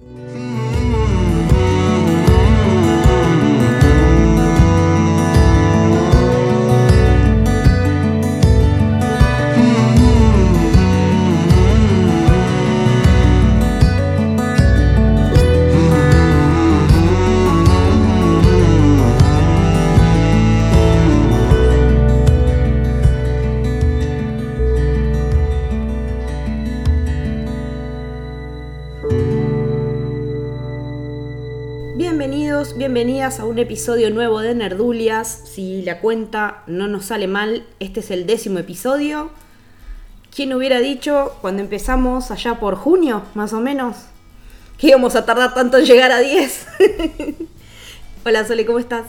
Hmm. Un episodio nuevo de Nerdulias. Si la cuenta no nos sale mal, este es el décimo episodio. ¿Quién hubiera dicho cuando empezamos allá por junio, más o menos, que íbamos a tardar tanto en llegar a 10? Hola Sole, ¿cómo estás?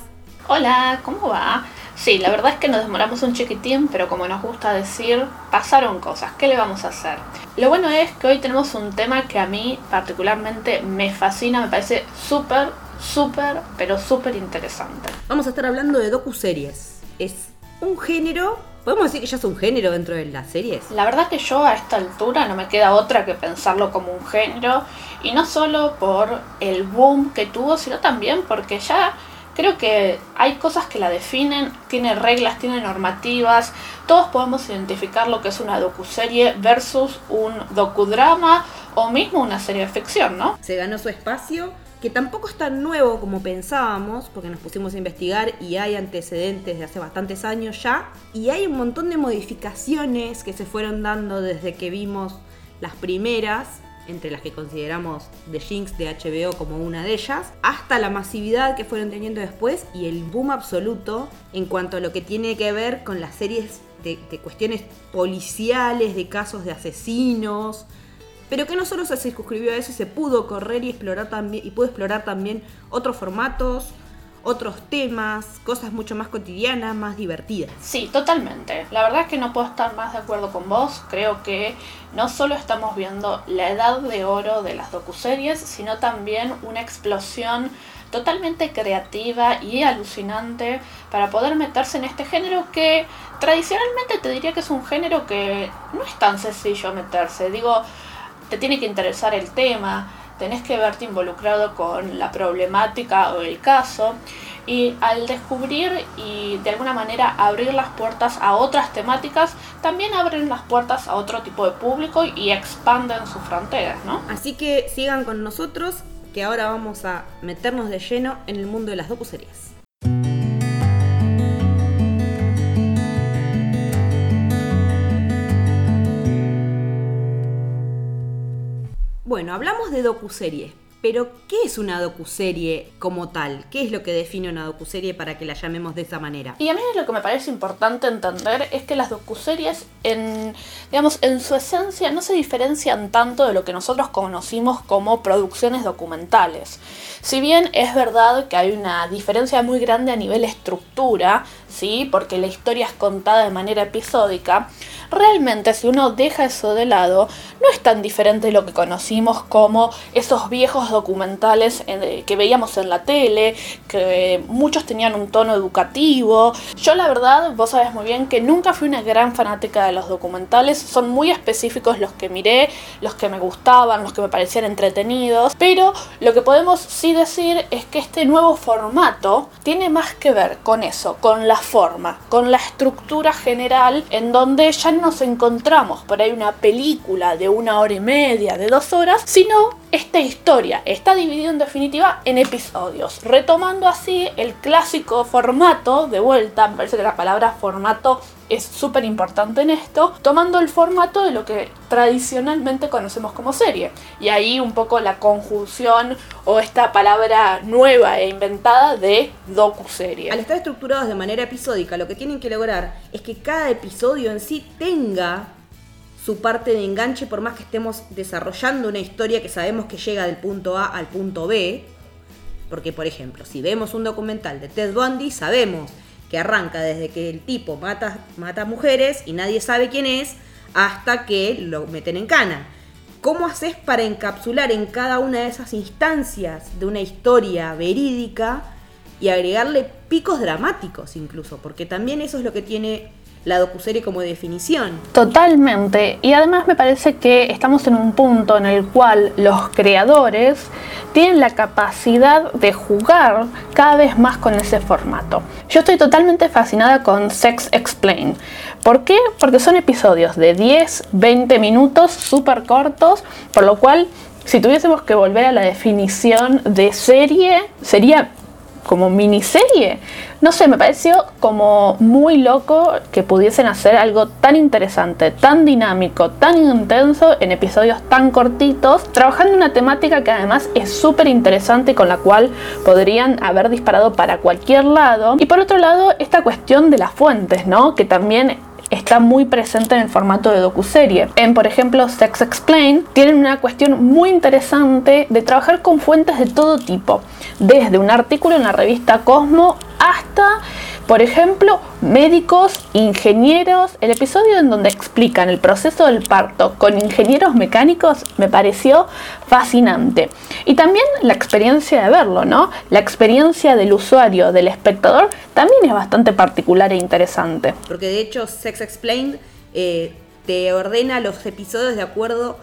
Hola, ¿cómo va? Sí, la verdad es que nos demoramos un chiquitín, pero como nos gusta decir, pasaron cosas. ¿Qué le vamos a hacer? Lo bueno es que hoy tenemos un tema que a mí particularmente me fascina, me parece súper, súper, pero súper interesante. Vamos a estar hablando de docuseries. Es un género, podemos decir que ya es un género dentro de las series. La verdad que yo a esta altura no me queda otra que pensarlo como un género, y no solo por el boom que tuvo, sino también porque ya Creo que hay cosas que la definen, tiene reglas, tiene normativas, todos podemos identificar lo que es una docuserie versus un docudrama o mismo una serie de ficción, ¿no? Se ganó su espacio, que tampoco es tan nuevo como pensábamos, porque nos pusimos a investigar y hay antecedentes de hace bastantes años ya, y hay un montón de modificaciones que se fueron dando desde que vimos las primeras entre las que consideramos The Jinx de HBO como una de ellas, hasta la masividad que fueron teniendo después y el boom absoluto en cuanto a lo que tiene que ver con las series de, cuestiones policiales, de casos de asesinos, pero que no solo se circunscribió a eso, se pudo correr y explorar también, y explorar también otros formatos, otros temas, cosas mucho más cotidianas, más divertidas. Sí, totalmente. La verdad es que no puedo estar más de acuerdo con vos. Creo que no solo estamos viendo la edad de oro de las docuseries, sino también una explosión totalmente creativa y alucinante para poder meterse en este género que tradicionalmente te diría que es un género que no es tan sencillo meterse. Digo, te tiene que interesar el tema, tenés que verte involucrado con la problemática o el caso y al descubrir y de alguna manera abrir las puertas a otras temáticas, también abren las puertas a otro tipo de público y expanden sus fronteras, ¿no? Así que sigan con nosotros, que ahora vamos a meternos de lleno en el mundo de las docuseries. Bueno, hablamos de docuseries, pero ¿qué es una docuserie como tal? ¿Qué es lo que define una docuserie para que la llamemos de esa manera? Y a mí lo que me parece importante entender es que las docuseries en digamos en su esencia no se diferencian tanto de lo que nosotros conocimos como producciones documentales. Si bien es verdad que hay una diferencia muy grande a nivel estructura, ¿sí? porque la historia es contada de manera episódica, realmente si uno deja eso de lado, no es tan diferente de lo que conocimos como esos viejos documentales que veíamos en la tele, que muchos tenían un tono educativo. Yo la verdad, vos sabes muy bien que nunca fui una gran fanática de los documentales, son muy específicos los que miré, los que me gustaban, los que me parecían entretenidos, pero lo que podemos sí decir es que este nuevo formato tiene más que ver con eso, con la forma, con la estructura general en donde ya no nos encontramos por ahí una película de una hora y media, de dos horas, sino esta historia está dividida en definitiva en episodios, retomando así el clásico formato, de vuelta, me parece que la palabra formato es súper importante en esto, tomando el formato de lo que tradicionalmente conocemos como serie. Y ahí un poco la conjunción o esta palabra nueva e inventada de docu-serie. Al estar estructurados de manera episódica, lo que tienen que lograr es que cada episodio en sí tenga su parte de enganche, por más que estemos desarrollando una historia que sabemos que llega del punto A al punto B. Porque, por ejemplo, si vemos un documental de Ted Bundy, sabemos que arranca desde que el tipo mata, mata mujeres y nadie sabe quién es, hasta que lo meten en cana. ¿Cómo haces para encapsular en cada una de esas instancias de una historia verídica y agregarle picos dramáticos incluso? Porque también eso es lo que tiene la docuserie como definición. Totalmente. Y además me parece que estamos en un punto en el cual los creadores tienen la capacidad de jugar cada vez más con ese formato. Yo estoy totalmente fascinada con Sex Explain. ¿Por qué? Porque son episodios de 10, 20 minutos, súper cortos, por lo cual si tuviésemos que volver a la definición de serie, sería como miniserie. No sé, me pareció como muy loco que pudiesen hacer algo tan interesante, tan dinámico, tan intenso en episodios tan cortitos, trabajando una temática que además es súper interesante con la cual podrían haber disparado para cualquier lado. Y por otro lado, esta cuestión de las fuentes, ¿no? Que también está muy presente en el formato de docuserie. En, por ejemplo, Sex Explain, tienen una cuestión muy interesante de trabajar con fuentes de todo tipo, desde un artículo en la revista Cosmo hasta por ejemplo, médicos, ingenieros. El episodio en donde explican el proceso del parto con ingenieros mecánicos me pareció fascinante. Y también la experiencia de verlo, ¿no? La experiencia del usuario, del espectador, también es bastante particular e interesante. Porque de hecho, Sex Explained eh, te ordena los episodios de acuerdo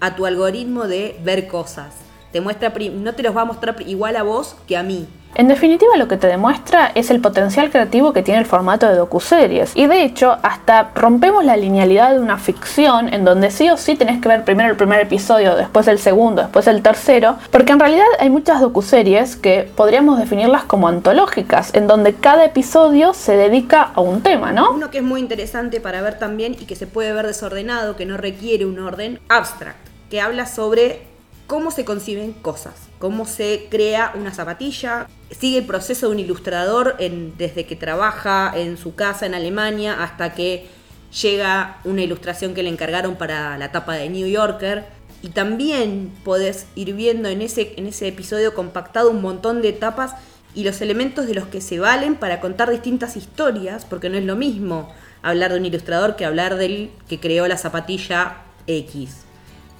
a tu algoritmo de ver cosas. Te muestra, no te los va a mostrar igual a vos que a mí. En definitiva, lo que te demuestra es el potencial creativo que tiene el formato de docuseries. Y de hecho, hasta rompemos la linealidad de una ficción en donde sí o sí tenés que ver primero el primer episodio, después el segundo, después el tercero, porque en realidad hay muchas docuseries que podríamos definirlas como antológicas, en donde cada episodio se dedica a un tema, ¿no? Uno que es muy interesante para ver también y que se puede ver desordenado, que no requiere un orden, abstract, que habla sobre cómo se conciben cosas, cómo se crea una zapatilla, sigue el proceso de un ilustrador desde que trabaja en su casa en Alemania hasta que llega una ilustración que le encargaron para la tapa de New Yorker. Y también podés ir viendo en ese, en ese episodio compactado un montón de etapas y los elementos de los que se valen para contar distintas historias, porque no es lo mismo hablar de un ilustrador que hablar del que creó la zapatilla X.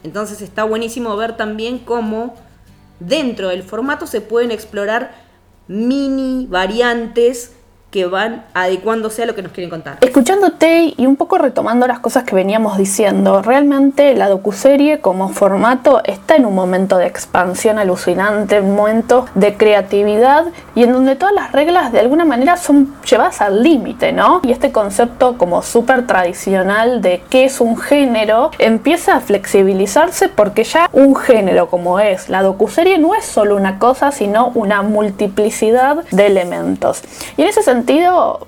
Entonces está buenísimo ver también cómo dentro del formato se pueden explorar mini variantes que van adecuándose a lo que nos quieren contar. Escuchándote y un poco retomando las cosas que veníamos diciendo, realmente la docuserie como formato está en un momento de expansión alucinante, un momento de creatividad y en donde todas las reglas de alguna manera son llevadas al límite, ¿no? Y este concepto como súper tradicional de qué es un género empieza a flexibilizarse porque ya un género como es la docuserie no es solo una cosa, sino una multiplicidad de elementos. Y en ese sentido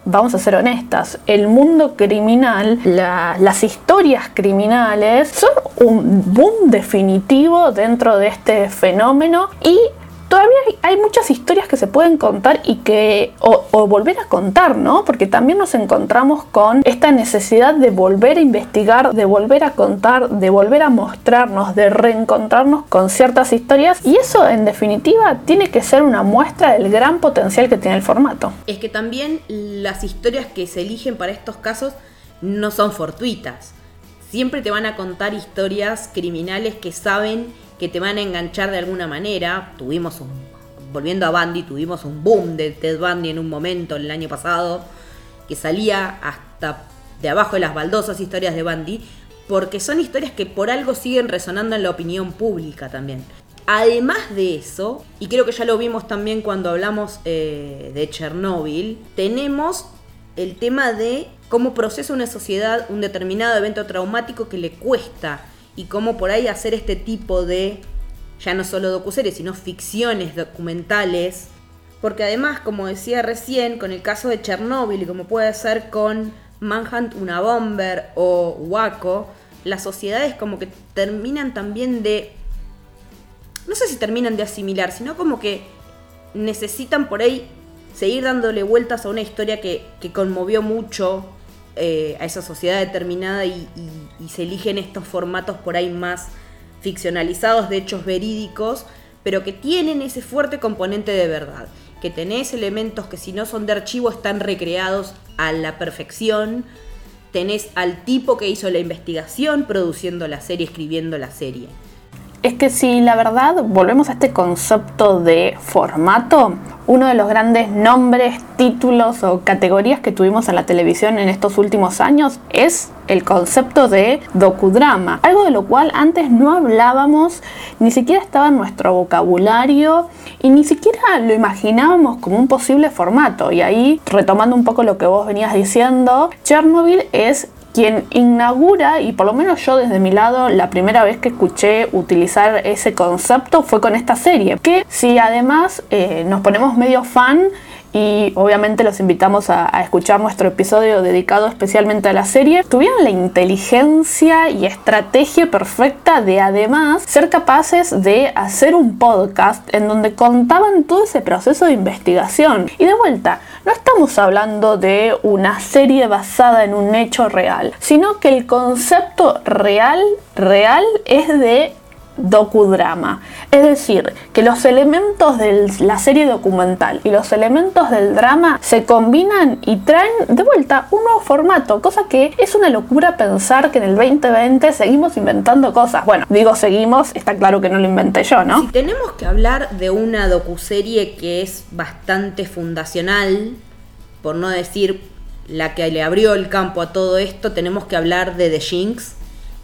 vamos a ser honestas, el mundo criminal, las historias criminales son un boom definitivo dentro de este fenómeno y todavía hay muchas historias que se pueden contar y que, o, volver a contar, ¿no? Porque también nos encontramos con esta necesidad de volver a investigar, de volver a contar, de volver a mostrarnos, de reencontrarnos con ciertas historias y eso en definitiva tiene que ser una muestra del gran potencial que tiene el formato. Es que también las historias que se eligen para estos casos no son fortuitas. Siempre te van a contar historias criminales que saben que te van a enganchar de alguna manera. Tuvimos un, volviendo a Bandy, tuvimos un boom de Ted Bundy en un momento el año pasado, que salía hasta de abajo de las baldosas historias de Bandy, porque son historias que por algo siguen resonando en la opinión pública también. Además de eso, y creo que ya lo vimos también cuando hablamos eh, de Chernóbil, tenemos el tema de cómo procesa una sociedad un determinado evento traumático que le cuesta y cómo por ahí hacer este tipo de, ya no solo docuseries, sino ficciones documentales. Porque además, como decía recién, con el caso de Chernóbil y como puede ser con Manhunt, una bomber o Waco, las sociedades como que terminan también de... No sé si terminan de asimilar, sino como que necesitan por ahí seguir dándole vueltas a una historia que, que conmovió mucho eh, a esa sociedad determinada y, se eligen estos formatos por ahí más ficcionalizados de hechos verídicos, pero que tienen ese fuerte componente de verdad, que tenés elementos que si no son de archivo están recreados a la perfección, tenés al tipo que hizo la investigación produciendo la serie, escribiendo la serie. Es que si la verdad volvemos a este concepto de formato, uno de los grandes nombres, títulos o categorías que tuvimos en la televisión en estos últimos años es el concepto de docudrama, algo de lo cual antes no hablábamos, ni siquiera estaba en nuestro vocabulario y ni siquiera lo imaginábamos como un posible formato. Y ahí, retomando un poco lo que vos venías diciendo, Chernobyl es quien inaugura, y por lo menos yo desde mi lado, la primera vez que escuché utilizar ese concepto fue con esta serie. Que si además eh, nos ponemos medio fan, y obviamente los invitamos a, escuchar nuestro episodio dedicado especialmente a la serie, tuvieron la inteligencia y estrategia perfecta de además ser capaces de hacer un podcast en donde contaban todo ese proceso de investigación. Y de vuelta, no estamos hablando de una serie basada en un hecho real, sino que el concepto real, real es de docudrama. Es decir, que los elementos de la serie documental y los elementos del drama se combinan y traen de vuelta un nuevo formato, cosa que es una locura pensar que en el 2020 seguimos inventando cosas. Bueno, digo seguimos, está claro que no lo inventé yo, ¿no? Si tenemos que hablar de una docuserie que es bastante fundacional, por no decir la que le abrió el campo a todo esto, tenemos que hablar de The Jinx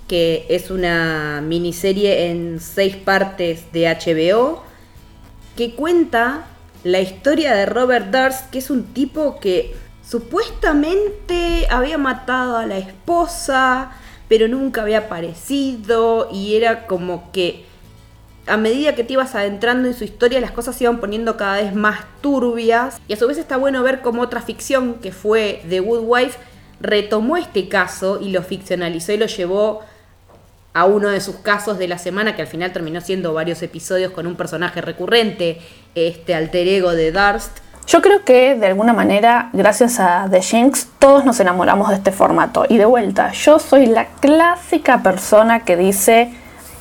que es una miniserie en seis partes de HBO, que cuenta la historia de Robert Durst, que es un tipo que supuestamente había matado a la esposa, pero nunca había aparecido y era como que a medida que te ibas adentrando en su historia las cosas se iban poniendo cada vez más turbias y a su vez está bueno ver cómo otra ficción que fue The Good Wife retomó este caso y lo ficcionalizó y lo llevó a uno de sus casos de la semana, que al final terminó siendo varios episodios con un personaje recurrente, este alter ego de Darst. Yo creo que de alguna manera, gracias a The Jinx, todos nos enamoramos de este formato. Y de vuelta, yo soy la clásica persona que dice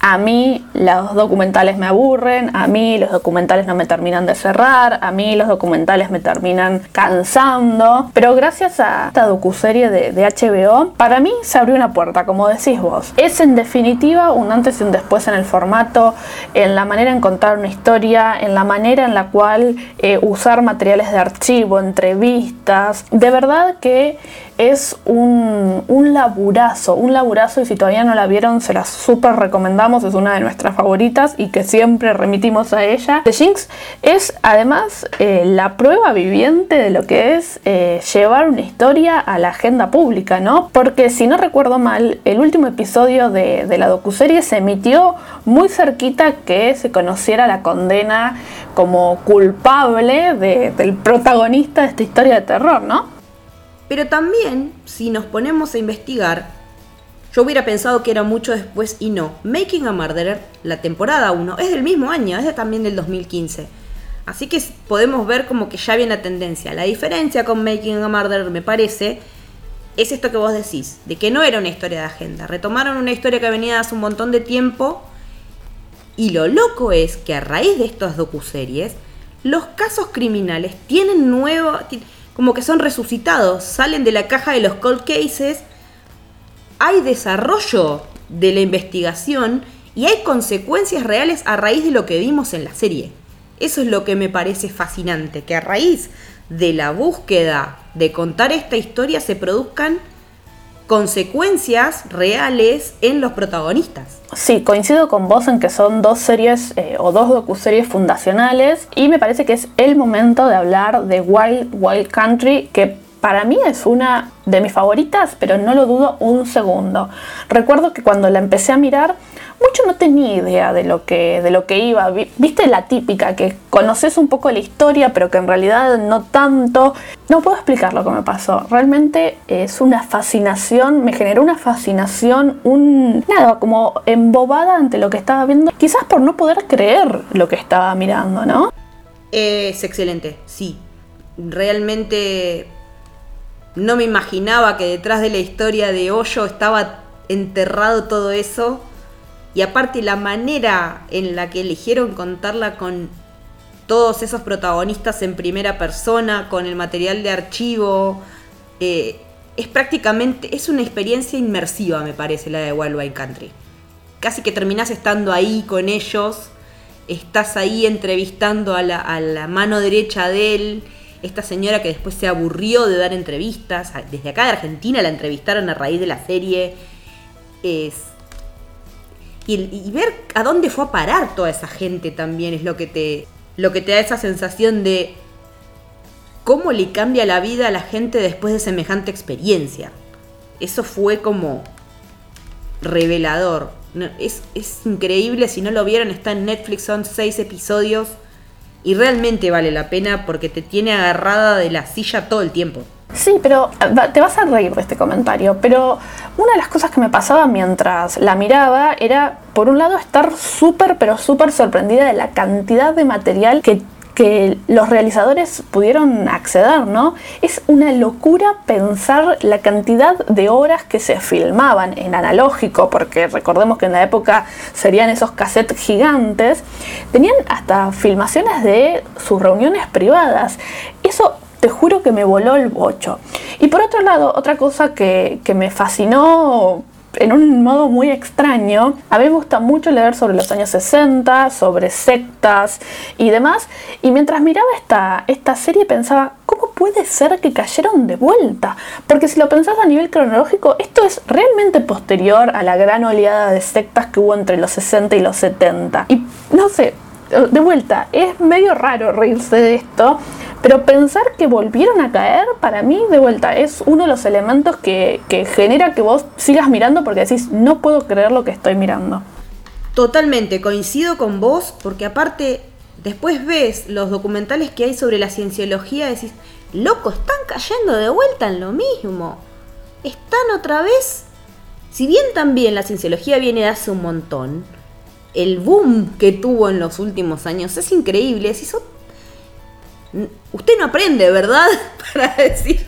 a mí los documentales me aburren, a mí los documentales no me terminan de cerrar, a mí los documentales me terminan cansando, pero gracias a esta docuserie de, HBO, para mí se abrió una puerta, como decís vos. Es en definitiva un antes y un después en el formato, en la manera en contar una historia, en la manera en la cual eh, usar materiales de archivo, entrevistas, de verdad que es un, un laburazo, un laburazo y si todavía no la vieron se la súper recomendamos, es una de nuestras favoritas y que siempre remitimos a ella. The Jinx es además eh, la prueba viviente de lo que es eh, llevar una historia a la agenda pública, ¿no? Porque si no recuerdo mal, el último episodio de, la docuserie se emitió muy cerquita que se conociera la condena como culpable de, del protagonista de esta historia de terror, ¿no? Pero también, si nos ponemos a investigar, yo hubiera pensado que era mucho después y no. Making a Murderer, la temporada 1, es del mismo año, es también del 2015. Así que podemos ver como que ya viene la tendencia. La diferencia con Making a Murderer, me parece, es esto que vos decís, de que no era una historia de agenda. Retomaron una historia que venía hace un montón de tiempo. Y lo loco es que a raíz de estas docuseries, los casos criminales tienen nuevo como que son resucitados, salen de la caja de los cold cases, hay desarrollo de la investigación y hay consecuencias reales a raíz de lo que vimos en la serie. Eso es lo que me parece fascinante, que a raíz de la búsqueda de contar esta historia se produzcan consecuencias reales en los protagonistas. Sí, coincido con vos en que son dos series eh, o dos docuseries fundacionales y me parece que es el momento de hablar de Wild Wild Country que para mí es una de mis favoritas, pero no lo dudo un segundo. Recuerdo que cuando la empecé a mirar mucho no tenía idea de lo que, de lo que iba. Viste la típica, que conoces un poco la historia, pero que en realidad no tanto. No puedo explicar lo que me pasó. Realmente es una fascinación, me generó una fascinación, un. nada, como embobada ante lo que estaba viendo. Quizás por no poder creer lo que estaba mirando, ¿no? Es excelente, sí. Realmente no me imaginaba que detrás de la historia de Hoyo estaba enterrado todo eso y aparte la manera en la que eligieron contarla con todos esos protagonistas en primera persona, con el material de archivo, eh, es prácticamente, es una experiencia inmersiva me parece la de Wild Wild Country. casi que terminás estando ahí con ellos, estás ahí entrevistando a la, a la mano derecha de él, esta señora que después se aburrió de dar entrevistas, desde acá de Argentina la entrevistaron a raíz de la serie, es... Y, ver a dónde fue a parar toda esa gente también es lo que te, lo que te da esa sensación de cómo le cambia la vida a la gente después de semejante experiencia. Eso fue como revelador. es, es, increíble, si no lo vieron, está en Netflix, son seis episodios y realmente vale la pena porque te tiene agarrada de la silla todo el tiempo. Sí, pero eh, te vas a reír de este comentario, pero una de las cosas que me pasaba mientras la miraba era, por un lado, estar súper, pero súper sorprendida de la cantidad de material que que los realizadores pudieron acceder, ¿no? Es una locura pensar la cantidad de horas que se filmaban en analógico, porque recordemos que en la época serían esos cassettes gigantes, tenían hasta filmaciones de sus reuniones privadas. Eso te juro que me voló el bocho. Y por otro lado, otra cosa que, que me fascinó en un modo muy extraño. A mí me gusta mucho leer sobre los años 60, sobre sectas y demás. Y mientras miraba esta, esta serie pensaba, ¿cómo puede ser que cayeron de vuelta? Porque si lo pensás a nivel cronológico, esto es realmente posterior a la gran oleada de sectas que hubo entre los 60 y los 70. Y no sé, de vuelta, es medio raro reírse de esto, pero pensar que volvieron a caer, para mí, de vuelta, es uno de los elementos que, genera que vos sigas mirando porque decís, no puedo creer lo que estoy mirando. Totalmente, coincido con vos, porque aparte, después ves los documentales que hay sobre la cienciología, decís, loco, están cayendo de vuelta en lo mismo. Están otra vez. Si bien también la cienciología viene de hace un montón, el boom que tuvo en los últimos años es increíble. Usted no aprende, ¿verdad? Para decir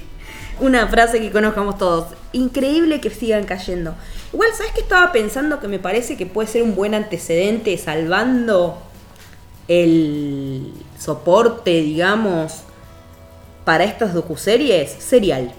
una frase que conozcamos todos. Increíble que sigan cayendo. Igual, ¿sabes qué estaba pensando que me parece que puede ser un buen antecedente salvando el soporte, digamos, para estas docuseries? Serial.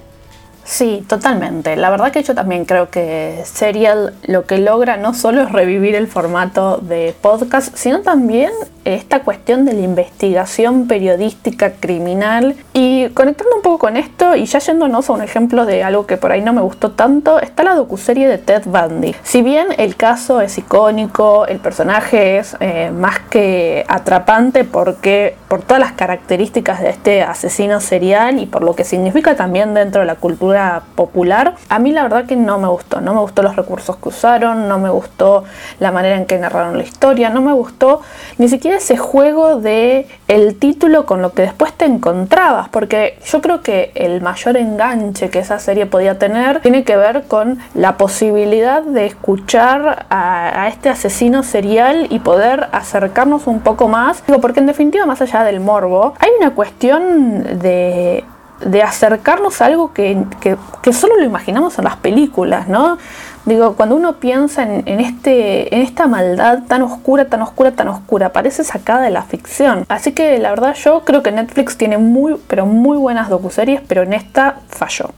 Sí, totalmente. La verdad que yo también creo que Serial lo que logra no solo es revivir el formato de podcast, sino también esta cuestión de la investigación periodística criminal. Y conectando un poco con esto y ya yéndonos a un ejemplo de algo que por ahí no me gustó tanto, está la docuserie de Ted Bundy. Si bien el caso es icónico, el personaje es eh, más que atrapante porque por todas las características de este asesino serial y por lo que significa también dentro de la cultura popular, a mí la verdad que no me gustó. No me gustó los recursos que usaron, no me gustó la manera en que narraron la historia, no me gustó ni siquiera ese juego de el título con lo que después te encontrabas, porque yo creo que el mayor enganche que esa serie podía tener tiene que ver con la posibilidad de escuchar a, este asesino serial y poder acercarnos un poco más, porque en definitiva más allá del morbo, hay una cuestión de de acercarnos a algo que, que, solo lo imaginamos en las películas, ¿no? Digo, cuando uno piensa en, este, en esta maldad tan oscura, tan oscura, tan oscura, parece sacada de la ficción. Así que la verdad yo creo que Netflix tiene muy, pero muy buenas docuseries, pero en esta falló.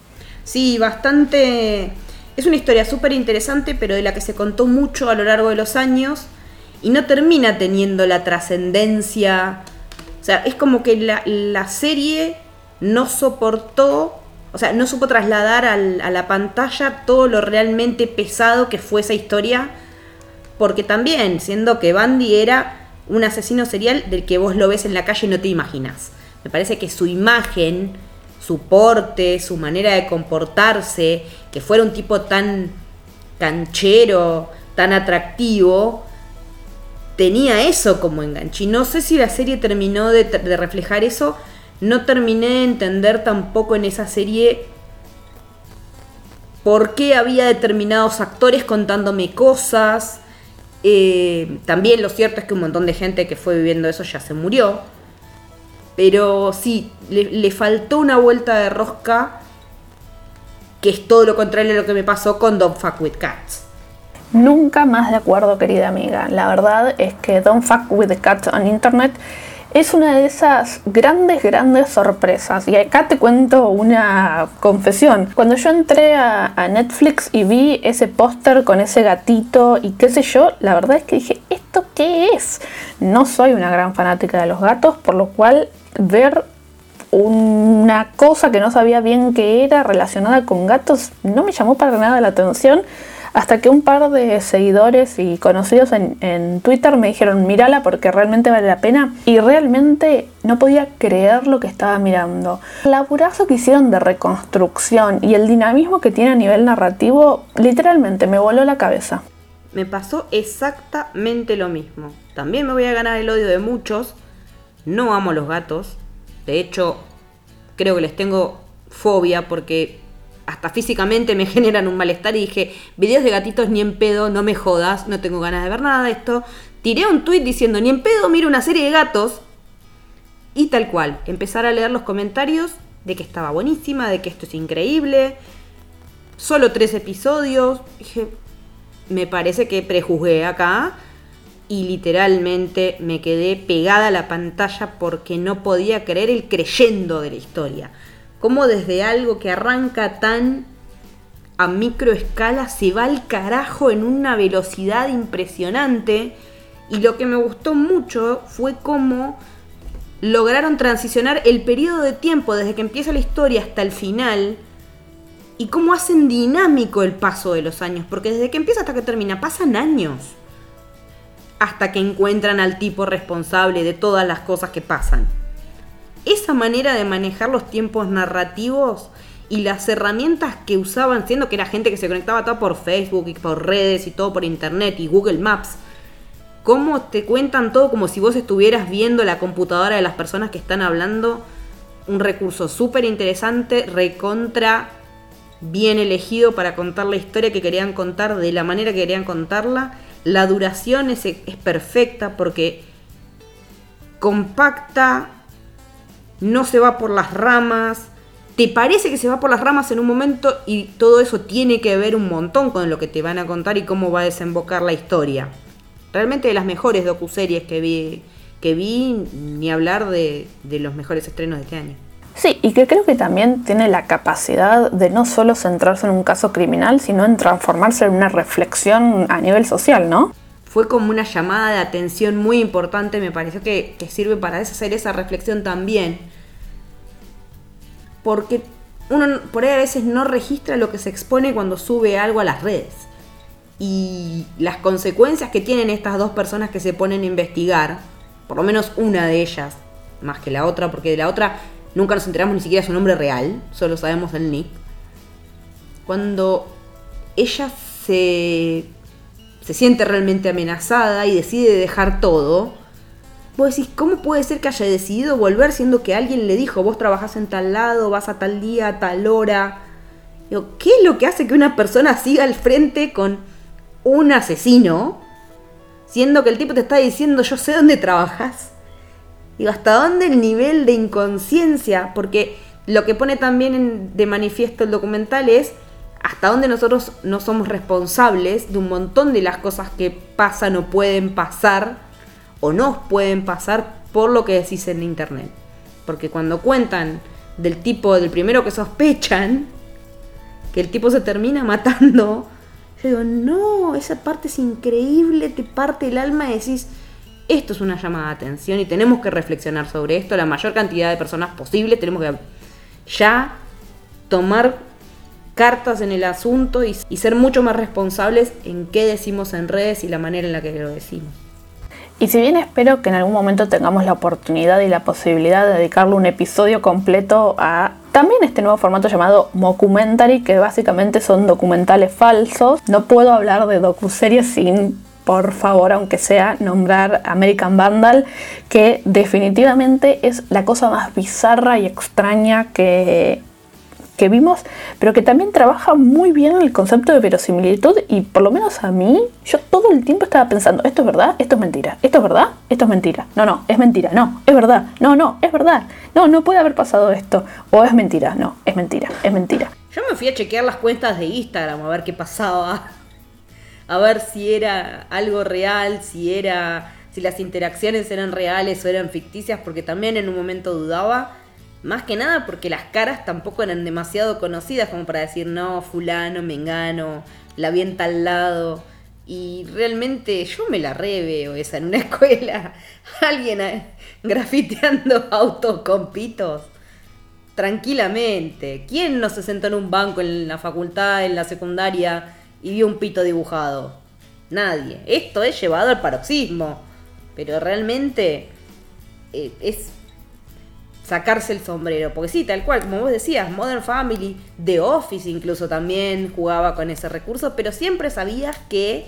Sí, bastante... Es una historia súper interesante, pero de la que se contó mucho a lo largo de los años y no termina teniendo la trascendencia. O sea, es como que la, la serie no soportó o sea, no supo trasladar a la pantalla todo lo realmente pesado que fue esa historia, porque también, siendo que Bandy era un asesino serial del que vos lo ves en la calle y no te imaginas. Me parece que su imagen, su porte, su manera de comportarse, que fuera un tipo tan canchero, tan atractivo, tenía eso como enganche. Y no sé si la serie terminó de reflejar eso, no terminé de entender tampoco en esa serie por qué había determinados actores contándome cosas. Eh, también lo cierto es que un montón de gente que fue viviendo eso ya se murió. Pero sí, le, faltó una vuelta de rosca que es todo lo contrario a lo que me pasó con Don't Fuck With Cats. Nunca más de acuerdo, querida amiga. La verdad es que Don't Fuck With Cats on Internet es una de esas grandes, grandes sorpresas. Y acá te cuento una confesión. Cuando yo entré a, Netflix y vi ese póster con ese gatito y qué sé yo, la verdad es que dije, ¿esto qué es? No soy una gran fanática de los gatos, por lo cual ver una cosa que no sabía bien qué era relacionada con gatos no me llamó para nada la atención hasta que un par de seguidores y conocidos en, Twitter me dijeron, mírala porque realmente vale la pena. Y realmente no podía creer lo que estaba mirando. El laburazo que hicieron de reconstrucción y el dinamismo que tiene a nivel narrativo, literalmente me voló la cabeza. Me pasó exactamente lo mismo. También me voy a ganar el odio de muchos. No amo los gatos. De hecho, creo que les tengo fobia porque hasta físicamente me generan un malestar y dije, videos de gatitos ni en pedo, no me jodas, no tengo ganas de ver nada de esto. Tiré un tweet diciendo, ni en pedo, miro una serie de gatos. Y tal cual, empezar a leer los comentarios de que estaba buenísima, de que esto es increíble. Solo tres episodios. Dije, me parece que prejuzgué acá. Y literalmente me quedé pegada a la pantalla porque no podía creer el creyendo de la historia cómo desde algo que arranca tan a microescala se va al carajo en una velocidad impresionante. Y lo que me gustó mucho fue cómo lograron transicionar el periodo de tiempo desde que empieza la historia hasta el final. Y cómo hacen dinámico el paso de los años. Porque desde que empieza hasta que termina pasan años. Hasta que encuentran al tipo responsable de todas las cosas que pasan esa manera de manejar los tiempos narrativos y las herramientas que usaban, siendo que era gente que se conectaba todo por Facebook y por redes y todo por internet y Google Maps, cómo te cuentan todo como si vos estuvieras viendo la computadora de las personas que están hablando. Un recurso súper interesante, recontra bien elegido para contar la historia que querían contar de la manera que querían contarla. La duración es, es perfecta porque compacta no se va por las ramas, te parece que se va por las ramas en un momento y todo eso tiene que ver un montón con lo que te van a contar y cómo va a desembocar la historia. Realmente de las mejores docuseries que vi, que vi ni hablar de, de los mejores estrenos de este año. Sí, y que creo que también tiene la capacidad de no solo centrarse en un caso criminal, sino en transformarse en una reflexión a nivel social, ¿no? Fue como una llamada de atención muy importante, me pareció que, sirve para hacer esa reflexión también porque uno por ahí a veces no registra lo que se expone cuando sube algo a las redes. Y las consecuencias que tienen estas dos personas que se ponen a investigar, por lo menos una de ellas, más que la otra, porque de la otra nunca nos enteramos ni siquiera su nombre real, solo sabemos el nick. Cuando ella se, se siente realmente amenazada y decide dejar todo, Vos decís, ¿cómo puede ser que haya decidido volver siendo que alguien le dijo, vos trabajás en tal lado, vas a tal día, a tal hora? ¿qué es lo que hace que una persona siga al frente con un asesino? Siendo que el tipo te está diciendo, yo sé dónde trabajas. Digo, ¿hasta dónde el nivel de inconsciencia? Porque lo que pone también de manifiesto el documental es hasta dónde nosotros no somos responsables de un montón de las cosas que pasan o pueden pasar o no pueden pasar por lo que decís en internet. Porque cuando cuentan del tipo, del primero que sospechan, que el tipo se termina matando, yo digo, no, esa parte es increíble, te parte el alma y decís, esto es una llamada de atención y tenemos que reflexionar sobre esto, la mayor cantidad de personas posible, tenemos que ya tomar cartas en el asunto y, ser mucho más responsables en qué decimos en redes y la manera en la que lo decimos. Y si bien espero que en algún momento tengamos la oportunidad y la posibilidad de dedicarle un episodio completo a también este nuevo formato llamado Mockumentary, que básicamente son documentales falsos, no puedo hablar de docuseries sin por favor, aunque sea, nombrar American Vandal, que definitivamente es la cosa más bizarra y extraña que que vimos, pero que también trabaja muy bien el concepto de verosimilitud y por lo menos a mí, yo todo el tiempo estaba pensando, esto es verdad, esto es mentira, esto es verdad, esto es mentira, no, no, es mentira, no, es verdad, no, no, es verdad, no, no puede haber pasado esto, o es mentira, no, es mentira, es mentira. Yo me fui a chequear las cuentas de Instagram a ver qué pasaba, a ver si era algo real, si era si las interacciones eran reales o eran ficticias, porque también en un momento dudaba. Más que nada porque las caras tampoco eran demasiado conocidas como para decir, no, fulano, mengano, la vi en tal lado. Y realmente yo me la reveo esa en una escuela. Alguien grafiteando autos con pitos. Tranquilamente. ¿Quién no se sentó en un banco en la facultad, en la secundaria y vio un pito dibujado? Nadie. Esto es llevado al paroxismo. Pero realmente eh, es sacarse el sombrero. Porque sí, tal cual, como vos decías, Modern Family, The Office incluso también jugaba con ese recurso, pero siempre sabías que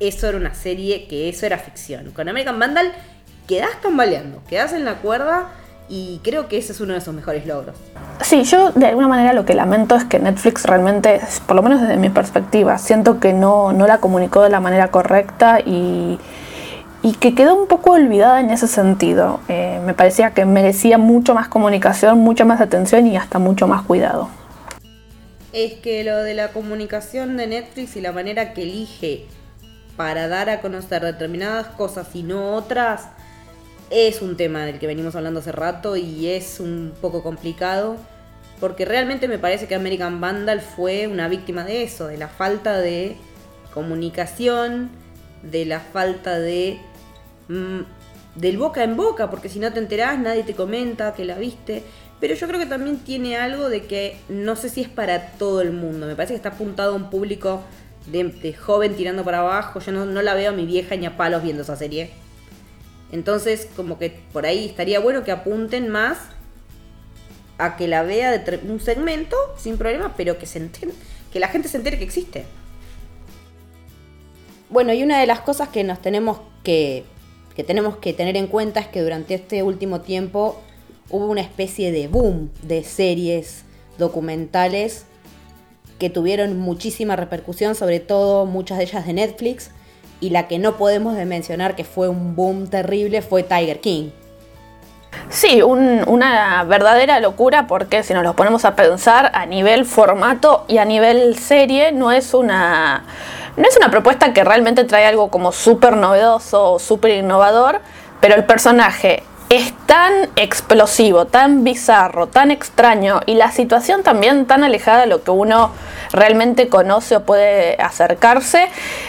eso era una serie, que eso era ficción. Con American Vandal quedás tambaleando, quedás en la cuerda y creo que ese es uno de sus mejores logros. Sí, yo de alguna manera lo que lamento es que Netflix realmente, por lo menos desde mi perspectiva, siento que no, no la comunicó de la manera correcta y y que quedó un poco olvidada en ese sentido. Eh, me parecía que merecía mucho más comunicación, mucha más atención y hasta mucho más cuidado. Es que lo de la comunicación de Netflix y la manera que elige para dar a conocer determinadas cosas y no otras es un tema del que venimos hablando hace rato y es un poco complicado porque realmente me parece que American Vandal fue una víctima de eso, de la falta de comunicación, de la falta de Mm, del boca en boca, porque si no te enterás nadie te comenta que la viste. Pero yo creo que también tiene algo de que no sé si es para todo el mundo. Me parece que está apuntado a un público de, joven tirando para abajo. Yo no, la veo a mi vieja ni a palos viendo esa serie. Entonces, como que por ahí estaría bueno que apunten más a que la vea de un segmento sin problema, pero que, se que la gente se entere que existe. Bueno, y una de las cosas que nos tenemos que que tenemos que tener en cuenta es que durante este último tiempo hubo una especie de boom de series documentales que tuvieron muchísima repercusión, sobre todo muchas de ellas de Netflix, y la que no podemos de mencionar que fue un boom terrible fue Tiger King. Sí, una verdadera locura porque si nos lo ponemos a pensar a nivel formato y a nivel serie no es una no es una propuesta que realmente trae algo como súper novedoso o súper innovador, pero el personaje es tan explosivo, tan bizarro, tan extraño y la situación también tan alejada de lo que uno realmente conoce o puede acercarse,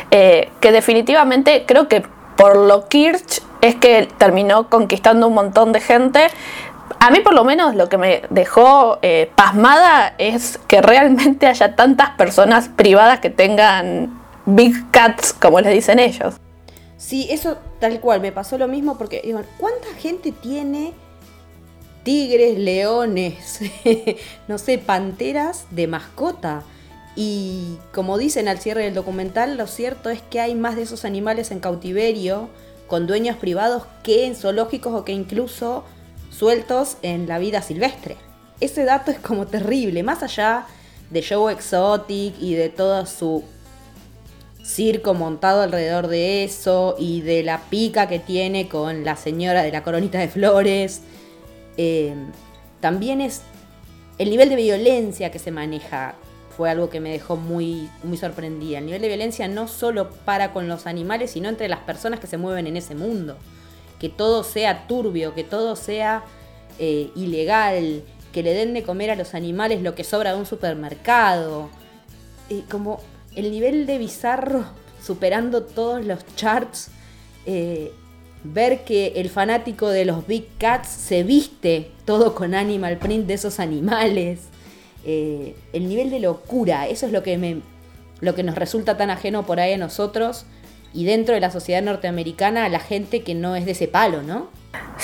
eh, que definitivamente creo que por lo Kirch es que terminó conquistando un montón de gente. A mí por lo menos lo que me dejó eh, pasmada es que realmente haya tantas personas privadas que tengan big cats, como les dicen ellos. Sí, eso tal cual, me pasó lo mismo porque, ¿cuánta gente tiene tigres, leones, no sé, panteras de mascota? Y como dicen al cierre del documental, lo cierto es que hay más de esos animales en cautiverio con dueños privados que en zoológicos o que incluso sueltos en la vida silvestre. Ese dato es como terrible, más allá de Joe Exotic y de toda su circo montado alrededor de eso y de la pica que tiene con la señora de la coronita de flores. Eh, también es el nivel de violencia que se maneja fue algo que me dejó muy, muy sorprendida. El nivel de violencia no solo para con los animales, sino entre las personas que se mueven en ese mundo. Que todo sea turbio, que todo sea eh, ilegal, que le den de comer a los animales lo que sobra de un supermercado. Eh, como el nivel de bizarro superando todos los charts, eh, ver que el fanático de los Big Cats se viste todo con animal print de esos animales, eh, el nivel de locura, eso es lo que, me, lo que nos resulta tan ajeno por ahí a nosotros y dentro de la sociedad norteamericana la gente que no es de ese palo, ¿no?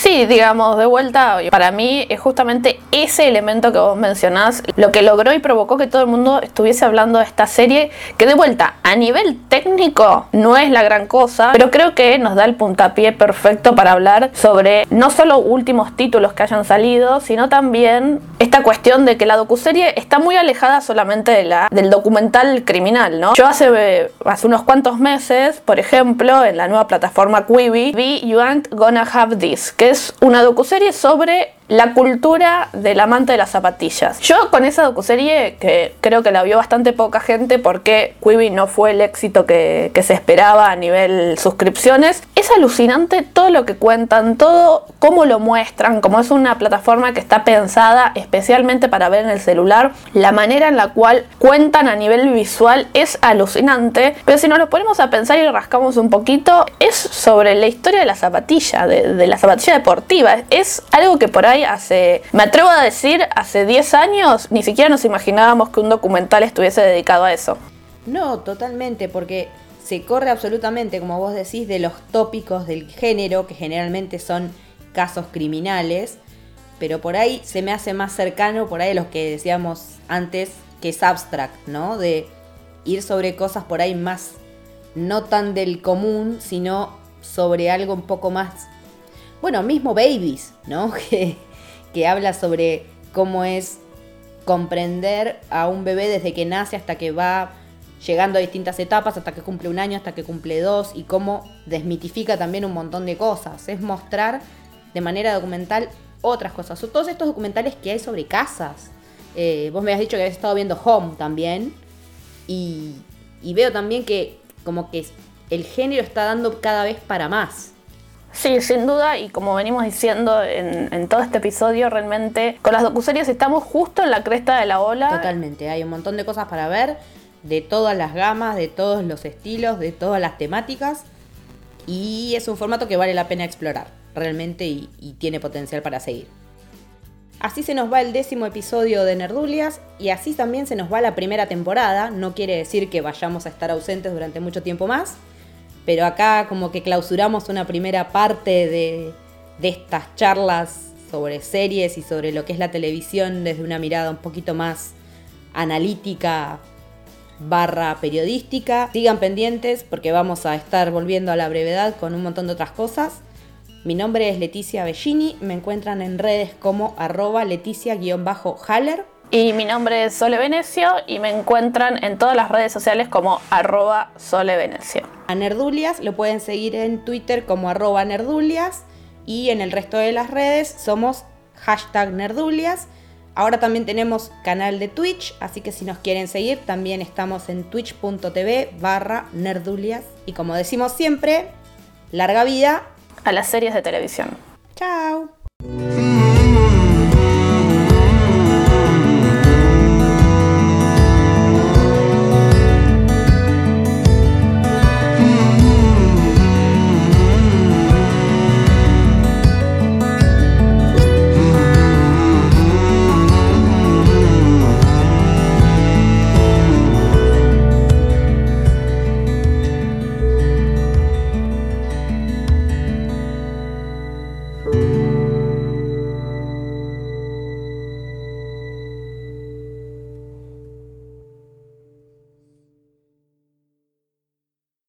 Sí, digamos, de vuelta, para mí es justamente ese elemento que vos mencionás lo que logró y provocó que todo el mundo estuviese hablando de esta serie, que de vuelta, a nivel técnico no es la gran cosa, pero creo que nos da el puntapié perfecto para hablar sobre no solo últimos títulos que hayan salido, sino también esta cuestión de que la docuserie está muy alejada solamente de la, del documental criminal, ¿no? Yo hace, hace unos cuantos meses, por ejemplo, en la nueva plataforma Quibi, vi You Ain't Gonna Have This que es una docuserie sobre la cultura del amante de las zapatillas. Yo con esa docuserie, que creo que la vio bastante poca gente porque Quibi no fue el éxito que, se esperaba a nivel suscripciones, es alucinante todo lo que cuentan, todo cómo lo muestran, como es una plataforma que está pensada especialmente para ver en el celular, la manera en la cual cuentan a nivel visual es alucinante, pero si nos lo ponemos a pensar y rascamos un poquito, es sobre la historia de la zapatilla, de, de la zapatilla deportiva, es algo que por ahí hace, me atrevo a decir, hace 10 años ni siquiera nos imaginábamos que un documental estuviese dedicado a eso. No, totalmente, porque se corre absolutamente, como vos decís, de los tópicos del género, que generalmente son casos criminales, pero por ahí se me hace más cercano, por ahí los que decíamos antes, que es abstract, ¿no? De ir sobre cosas por ahí más, no tan del común, sino sobre algo un poco más, bueno, mismo Babies, ¿no? que habla sobre cómo es comprender a un bebé desde que nace hasta que va llegando a distintas etapas hasta que cumple un año, hasta que cumple dos, y cómo desmitifica también un montón de cosas. Es mostrar de manera documental otras cosas. Son todos estos documentales que hay sobre casas. Eh, vos me has dicho que habías estado viendo Home también. Y, veo también que como que el género está dando cada vez para más. Sí, sin duda, y como venimos diciendo en, todo este episodio, realmente con las docuseries estamos justo en la cresta de la ola. Totalmente, hay un montón de cosas para ver de todas las gamas, de todos los estilos, de todas las temáticas. Y es un formato que vale la pena explorar, realmente, y, tiene potencial para seguir. Así se nos va el décimo episodio de Nerdulias y así también se nos va la primera temporada. No quiere decir que vayamos a estar ausentes durante mucho tiempo más, pero acá como que clausuramos una primera parte de, de estas charlas sobre series y sobre lo que es la televisión desde una mirada un poquito más analítica, barra periodística. Sigan pendientes porque vamos a estar volviendo a la brevedad con un montón de otras cosas. Mi nombre es Leticia Bellini, me encuentran en redes como arroba leticia-haller. Y mi nombre es Sole Venecio y me encuentran en todas las redes sociales como arroba Sole Venecio. A Nerdulias lo pueden seguir en Twitter como arroba Nerdulias y en el resto de las redes somos hashtag Nerdulias. Ahora también tenemos canal de Twitch, así que si nos quieren seguir, también estamos en twitch.tv barra nerdulias. Y como decimos siempre, larga vida a las series de televisión.